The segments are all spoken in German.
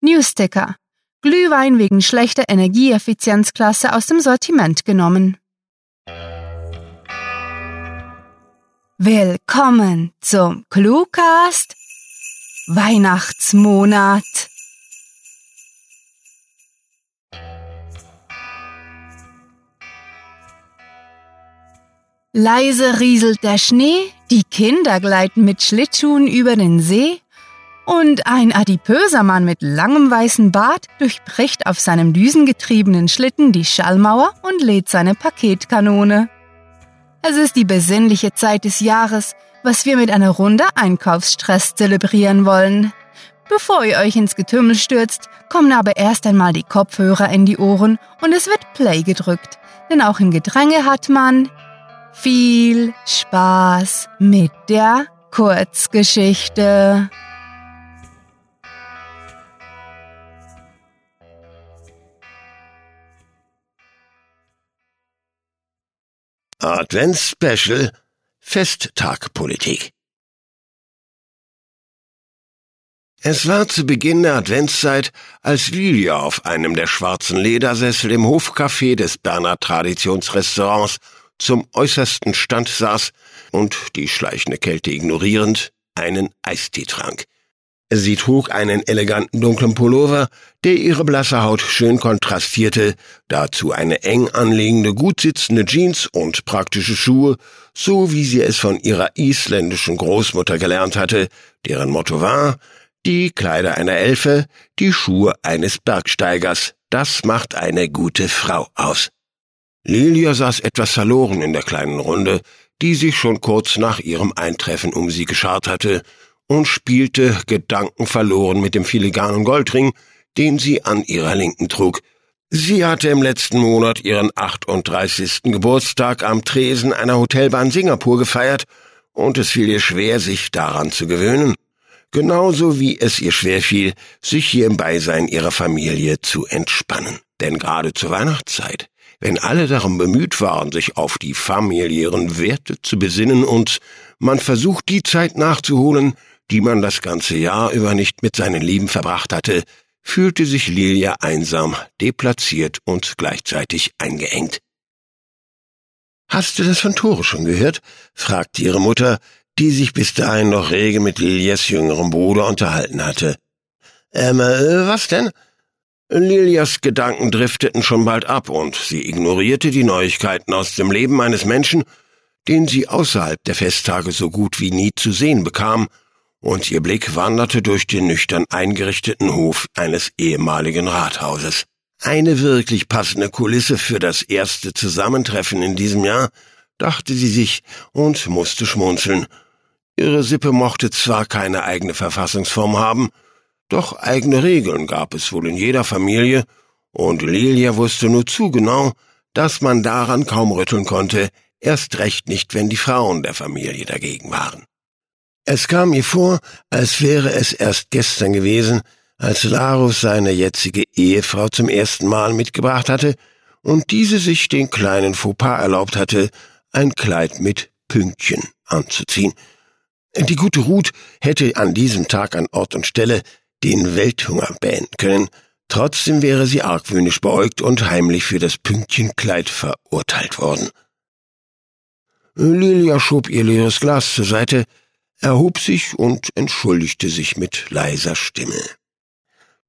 Newsticker. Glühwein wegen schlechter Energieeffizienzklasse aus dem Sortiment genommen. Willkommen zum Cluecast Weihnachtsmonat. Leise rieselt der Schnee, die Kinder gleiten mit Schlittschuhen über den See und ein adipöser Mann mit langem weißen Bart durchbricht auf seinem düsengetriebenen Schlitten die Schallmauer und lädt seine Paketkanone. Es ist die besinnliche Zeit des Jahres, was wir mit einer Runde Einkaufsstress zelebrieren wollen. Bevor ihr euch ins Getümmel stürzt, kommen aber erst einmal die Kopfhörer in die Ohren und es wird Play gedrückt, denn auch im Gedränge hat man viel Spaß mit der Kurzgeschichte. Advents-Special Festtagpolitik. Es war zu Beginn der Adventszeit, als Lilia auf einem der schwarzen Ledersessel im Hofcafé des Berner Traditionsrestaurants zum äußersten Stand saß und, die schleichende Kälte ignorierend, einen Eistee trank. Sie trug einen eleganten dunklen Pullover, der ihre blasse Haut schön kontrastierte, dazu eine eng anliegende, gut sitzende Jeans und praktische Schuhe, so wie sie es von ihrer isländischen Großmutter gelernt hatte, deren Motto war, die Kleider einer Elfe, die Schuhe eines Bergsteigers, das macht eine gute Frau aus. Lilia saß etwas verloren in der kleinen Runde, die sich schon kurz nach ihrem Eintreffen um sie geschart hatte, und spielte gedankenverloren mit dem filigranen Goldring, den sie an ihrer Linken trug. Sie hatte im letzten Monat ihren 38. Geburtstag am Tresen einer Hotelbahn Singapur gefeiert, und es fiel ihr schwer, sich daran zu gewöhnen, genauso wie es ihr schwer fiel, sich hier im Beisein ihrer Familie zu entspannen. Denn gerade zur Weihnachtszeit, wenn alle darum bemüht waren, sich auf die familiären Werte zu besinnen und man versucht, die Zeit nachzuholen, die man das ganze Jahr über nicht mit seinen Lieben verbracht hatte, fühlte sich Lilia einsam, deplatziert und gleichzeitig eingeengt. Hast du das von Tore schon gehört? fragte ihre Mutter, die sich bis dahin noch rege mit Lilias jüngerem Bruder unterhalten hatte. Ähm, äh, was denn? Lilias Gedanken drifteten schon bald ab und sie ignorierte die Neuigkeiten aus dem Leben eines Menschen, den sie außerhalb der Festtage so gut wie nie zu sehen bekam und ihr Blick wanderte durch den nüchtern eingerichteten Hof eines ehemaligen Rathauses. Eine wirklich passende Kulisse für das erste Zusammentreffen in diesem Jahr, dachte sie sich und musste schmunzeln. Ihre Sippe mochte zwar keine eigene Verfassungsform haben, doch eigene Regeln gab es wohl in jeder Familie, und Lilia wusste nur zu genau, dass man daran kaum rütteln konnte, erst recht nicht, wenn die Frauen der Familie dagegen waren. Es kam ihr vor, als wäre es erst gestern gewesen, als Larus seine jetzige Ehefrau zum ersten Mal mitgebracht hatte und diese sich den kleinen Fauxpas erlaubt hatte, ein Kleid mit Pünktchen anzuziehen. Die gute Ruth hätte an diesem Tag an Ort und Stelle den Welthunger beenden können, trotzdem wäre sie argwöhnisch beäugt und heimlich für das Pünktchenkleid verurteilt worden. Lilia schob ihr leeres Glas zur Seite, erhob sich und entschuldigte sich mit leiser Stimme.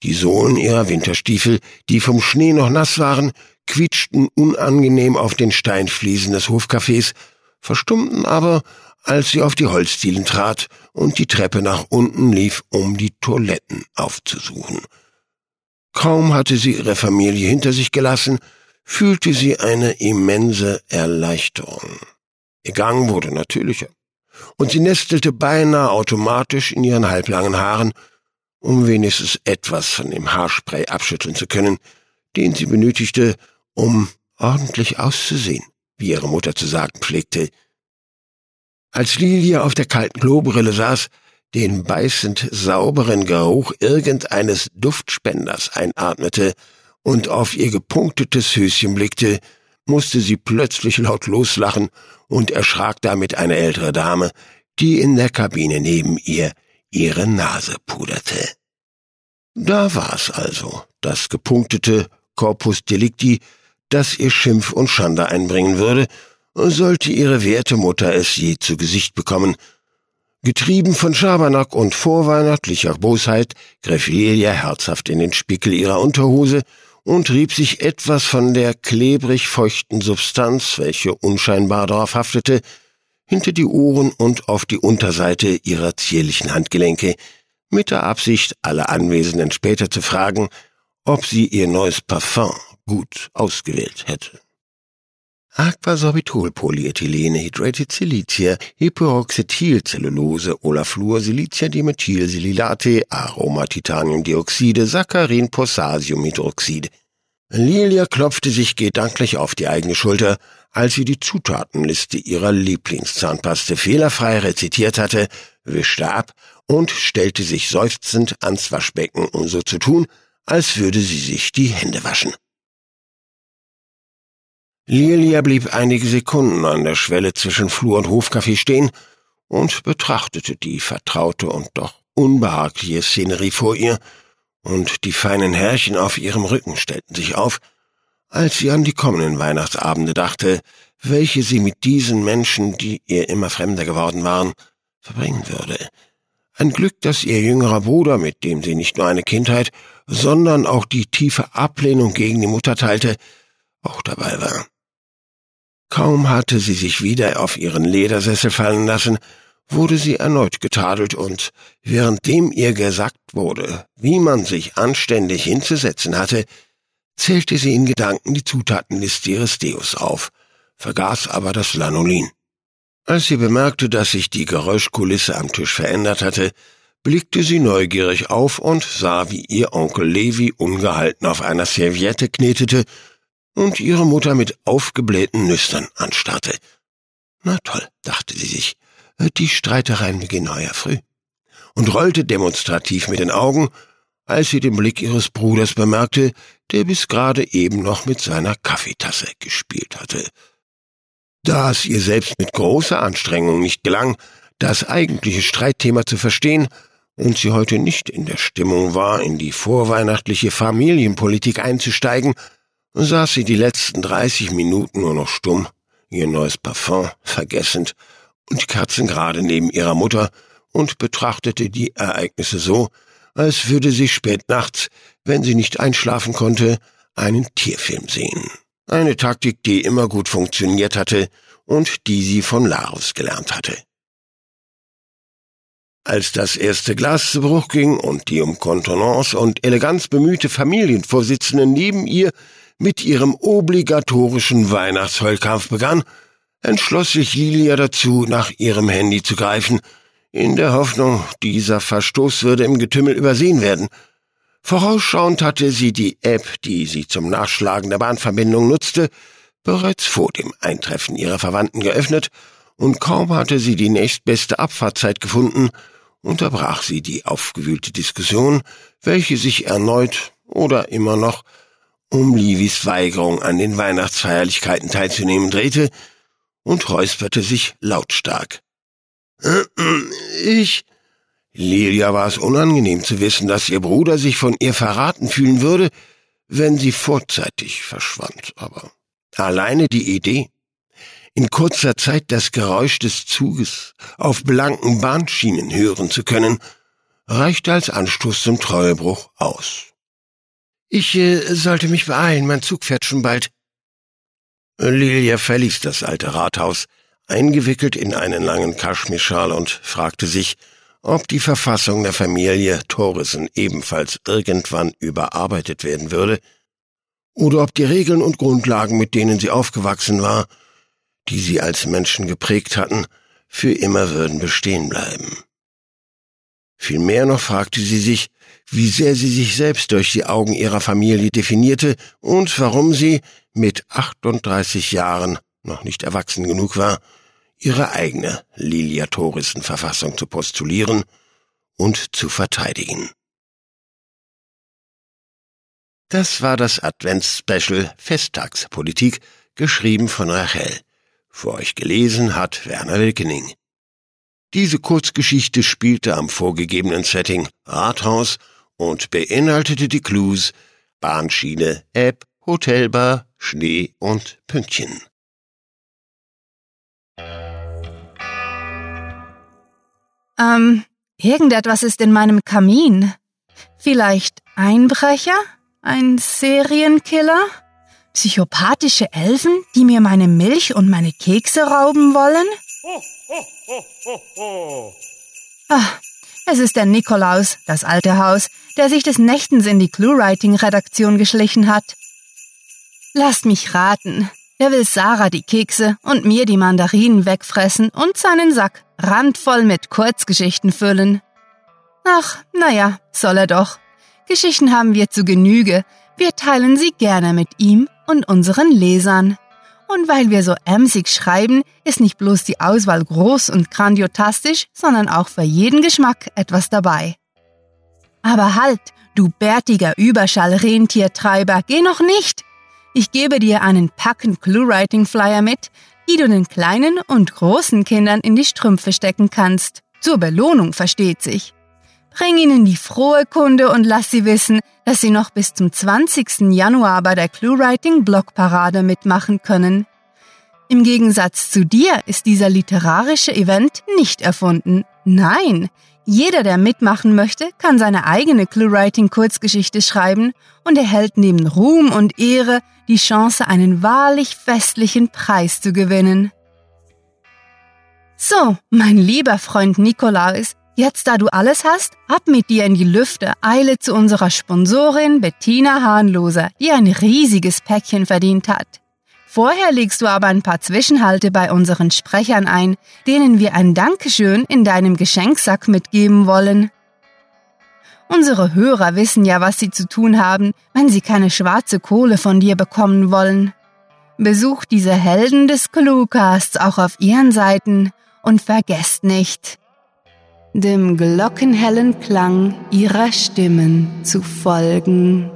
Die Sohlen ihrer Winterstiefel, die vom Schnee noch nass waren, quietschten unangenehm auf den Steinfliesen des Hofcafés, verstummten aber, als sie auf die Holzdielen trat und die Treppe nach unten lief, um die Toiletten aufzusuchen. Kaum hatte sie ihre Familie hinter sich gelassen, fühlte sie eine immense Erleichterung. Ihr Gang wurde natürlicher und sie nestelte beinahe automatisch in ihren halblangen Haaren, um wenigstens etwas von dem Haarspray abschütteln zu können, den sie benötigte, um ordentlich auszusehen, wie ihre Mutter zu sagen pflegte. Als Lilia auf der kalten Klobrille saß, den beißend sauberen Geruch irgendeines Duftspenders einatmete und auf ihr gepunktetes Höschen blickte, musste sie plötzlich laut loslachen und erschrak damit eine ältere Dame, die in der Kabine neben ihr ihre Nase puderte. Da war's also, das gepunktete Corpus Delicti, das ihr Schimpf und Schande einbringen würde, sollte ihre werte Mutter es je zu Gesicht bekommen. Getrieben von Schabernack und vorweihnachtlicher Bosheit griff Lilia herzhaft in den Spickel ihrer Unterhose und rieb sich etwas von der klebrig feuchten Substanz, welche unscheinbar darauf haftete, hinter die Ohren und auf die Unterseite ihrer zierlichen Handgelenke, mit der Absicht, alle Anwesenden später zu fragen, ob sie ihr neues Parfum gut ausgewählt hätte. Aquasorbitolpolyethylene Hydrated Silicia, Hyperoxethylcellulose, Olafluor, Silicia Dimethylsililate, Aromatitaniumdioxide, Saccharin, Potassiumhydroxid. Lilia klopfte sich gedanklich auf die eigene Schulter, als sie die Zutatenliste ihrer Lieblingszahnpaste fehlerfrei rezitiert hatte, wischte ab und stellte sich seufzend ans Waschbecken, um so zu tun, als würde sie sich die Hände waschen. Lilia blieb einige Sekunden an der Schwelle zwischen Flur und Hofcafé stehen und betrachtete die vertraute und doch unbehagliche Szenerie vor ihr, und die feinen Härchen auf ihrem Rücken stellten sich auf, als sie an die kommenden Weihnachtsabende dachte, welche sie mit diesen Menschen, die ihr immer fremder geworden waren, verbringen würde. Ein Glück, dass ihr jüngerer Bruder, mit dem sie nicht nur eine Kindheit, sondern auch die tiefe Ablehnung gegen die Mutter teilte, auch dabei war. Kaum hatte sie sich wieder auf ihren Ledersessel fallen lassen, wurde sie erneut getadelt und, währenddem ihr gesagt wurde, wie man sich anständig hinzusetzen hatte, zählte sie in Gedanken die Zutatenliste ihres Deos auf, vergaß aber das Lanolin. Als sie bemerkte, dass sich die Geräuschkulisse am Tisch verändert hatte, blickte sie neugierig auf und sah, wie ihr Onkel Levi ungehalten auf einer Serviette knetete und ihre Mutter mit aufgeblähten Nüstern anstarrte. Na toll, dachte sie sich, die Streitereien beginnen heuer früh. Und rollte demonstrativ mit den Augen, als sie den Blick ihres Bruders bemerkte, der bis gerade eben noch mit seiner Kaffeetasse gespielt hatte. Da es ihr selbst mit großer Anstrengung nicht gelang, das eigentliche Streitthema zu verstehen, und sie heute nicht in der Stimmung war, in die vorweihnachtliche Familienpolitik einzusteigen, saß sie die letzten dreißig Minuten nur noch stumm, ihr neues Parfum vergessend und kerzengerade neben ihrer Mutter und betrachtete die Ereignisse so, als würde sie spät nachts, wenn sie nicht einschlafen konnte, einen Tierfilm sehen. Eine Taktik, die immer gut funktioniert hatte und die sie von Larus gelernt hatte. Als das erste Glas zu Bruch ging und die um Kontenance und Eleganz bemühte Familienvorsitzende neben ihr mit ihrem obligatorischen Weihnachtsheulkampf begann, entschloss sich Lilia dazu, nach ihrem Handy zu greifen, in der Hoffnung, dieser Verstoß würde im Getümmel übersehen werden. Vorausschauend hatte sie die App, die sie zum Nachschlagen der Bahnverbindung nutzte, bereits vor dem Eintreffen ihrer Verwandten geöffnet, und kaum hatte sie die nächstbeste Abfahrtzeit gefunden, unterbrach sie die aufgewühlte Diskussion, welche sich erneut oder immer noch um Livis Weigerung an den Weihnachtsfeierlichkeiten teilzunehmen drehte und räusperte sich lautstark. Ich. Lilia war es unangenehm zu wissen, dass ihr Bruder sich von ihr verraten fühlen würde, wenn sie vorzeitig verschwand, aber alleine die Idee, in kurzer Zeit das Geräusch des Zuges auf blanken Bahnschienen hören zu können, reichte als Anstoß zum Treuebruch aus. Ich äh, sollte mich beeilen, mein Zug fährt schon bald. Lilia verließ das alte Rathaus, eingewickelt in einen langen Kaschmirschal und fragte sich, ob die Verfassung der Familie Thoresen ebenfalls irgendwann überarbeitet werden würde, oder ob die Regeln und Grundlagen, mit denen sie aufgewachsen war, die sie als Menschen geprägt hatten, für immer würden bestehen bleiben. Vielmehr noch fragte sie sich, wie sehr sie sich selbst durch die Augen ihrer Familie definierte und warum sie mit 38 Jahren noch nicht erwachsen genug war, ihre eigene Lilia Thorisen Verfassung zu postulieren und zu verteidigen. Das war das Adventsspecial Festtagspolitik, geschrieben von Rachel. Für euch gelesen hat Werner Wilkening. Diese Kurzgeschichte spielte am vorgegebenen Setting Rathaus und beinhaltete die Clues Bahnschiene, App, Hotelbar, Schnee und Pünktchen. Ähm, irgendetwas ist in meinem Kamin. Vielleicht Einbrecher? Ein Serienkiller? Psychopathische Elfen, die mir meine Milch und meine Kekse rauben wollen? Ah, es ist der Nikolaus, das alte Haus, der sich des Nächtens in die Clue-Writing-Redaktion geschlichen hat. Lasst mich raten. Er will Sarah die Kekse und mir die Mandarinen wegfressen und seinen Sack randvoll mit Kurzgeschichten füllen. Ach, naja, soll er doch. Geschichten haben wir zu Genüge. Wir teilen sie gerne mit ihm und unseren Lesern. Und weil wir so emsig schreiben, ist nicht bloß die Auswahl groß und grandiotastisch, sondern auch für jeden Geschmack etwas dabei. Aber halt, du bärtiger Überschall-Rentiertreiber, geh noch nicht! Ich gebe dir einen packend Clue-Writing-Flyer mit, die du den kleinen und großen Kindern in die Strümpfe stecken kannst. Zur Belohnung versteht sich. Bring ihnen die frohe Kunde und lass sie wissen, dass sie noch bis zum 20. Januar bei der ClueWriting Blogparade mitmachen können. Im Gegensatz zu dir ist dieser literarische Event nicht erfunden. Nein, jeder, der mitmachen möchte, kann seine eigene ClueWriting Kurzgeschichte schreiben und erhält neben Ruhm und Ehre die Chance, einen wahrlich festlichen Preis zu gewinnen. So, mein lieber Freund Nikolaus, Jetzt, da du alles hast, ab mit dir in die Lüfte, eile zu unserer Sponsorin Bettina Hahnloser, die ein riesiges Päckchen verdient hat. Vorher legst du aber ein paar Zwischenhalte bei unseren Sprechern ein, denen wir ein Dankeschön in deinem Geschenksack mitgeben wollen. Unsere Hörer wissen ja, was sie zu tun haben, wenn sie keine schwarze Kohle von dir bekommen wollen. Besucht diese Helden des Cluecasts auch auf ihren Seiten und vergesst nicht, dem glockenhellen Klang ihrer Stimmen zu folgen.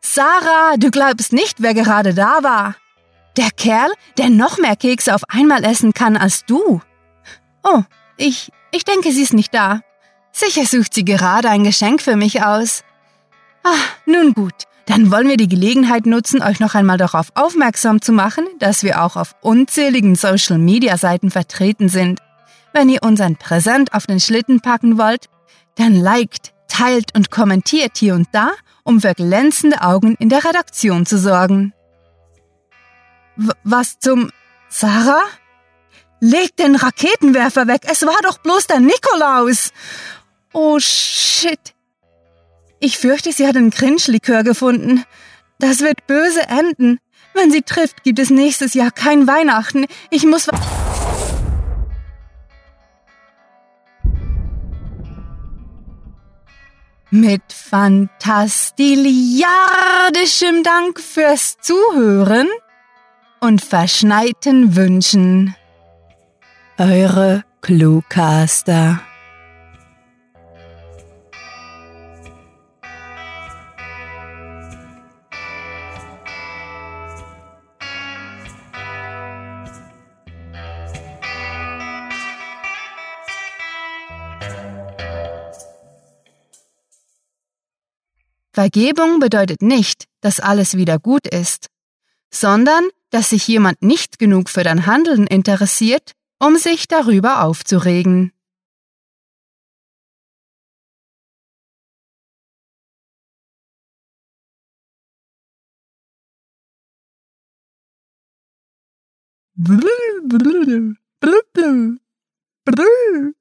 Sarah, du glaubst nicht, wer gerade da war. Der Kerl, der noch mehr Kekse auf einmal essen kann als du. Oh, ich, ich denke, sie ist nicht da. Sicher sucht sie gerade ein Geschenk für mich aus. Ah, nun gut, dann wollen wir die Gelegenheit nutzen, euch noch einmal darauf aufmerksam zu machen, dass wir auch auf unzähligen Social-Media-Seiten vertreten sind. Wenn ihr uns ein Präsent auf den Schlitten packen wollt, dann liked, teilt und kommentiert hier und da, um für glänzende Augen in der Redaktion zu sorgen. W was zum... Sarah? Leg den Raketenwerfer weg, es war doch bloß der Nikolaus! Oh shit, ich fürchte, sie hat einen Cringe-Likör gefunden. Das wird böse enden. Wenn sie trifft, gibt es nächstes Jahr kein Weihnachten. Ich muss... Mit fantastiliardischem Dank fürs Zuhören und verschneiten Wünschen. Eure Cluecaster. Vergebung bedeutet nicht, dass alles wieder gut ist, sondern dass sich jemand nicht genug für dein Handeln interessiert, um sich darüber aufzuregen. Blö, blö, blö, blö, blö.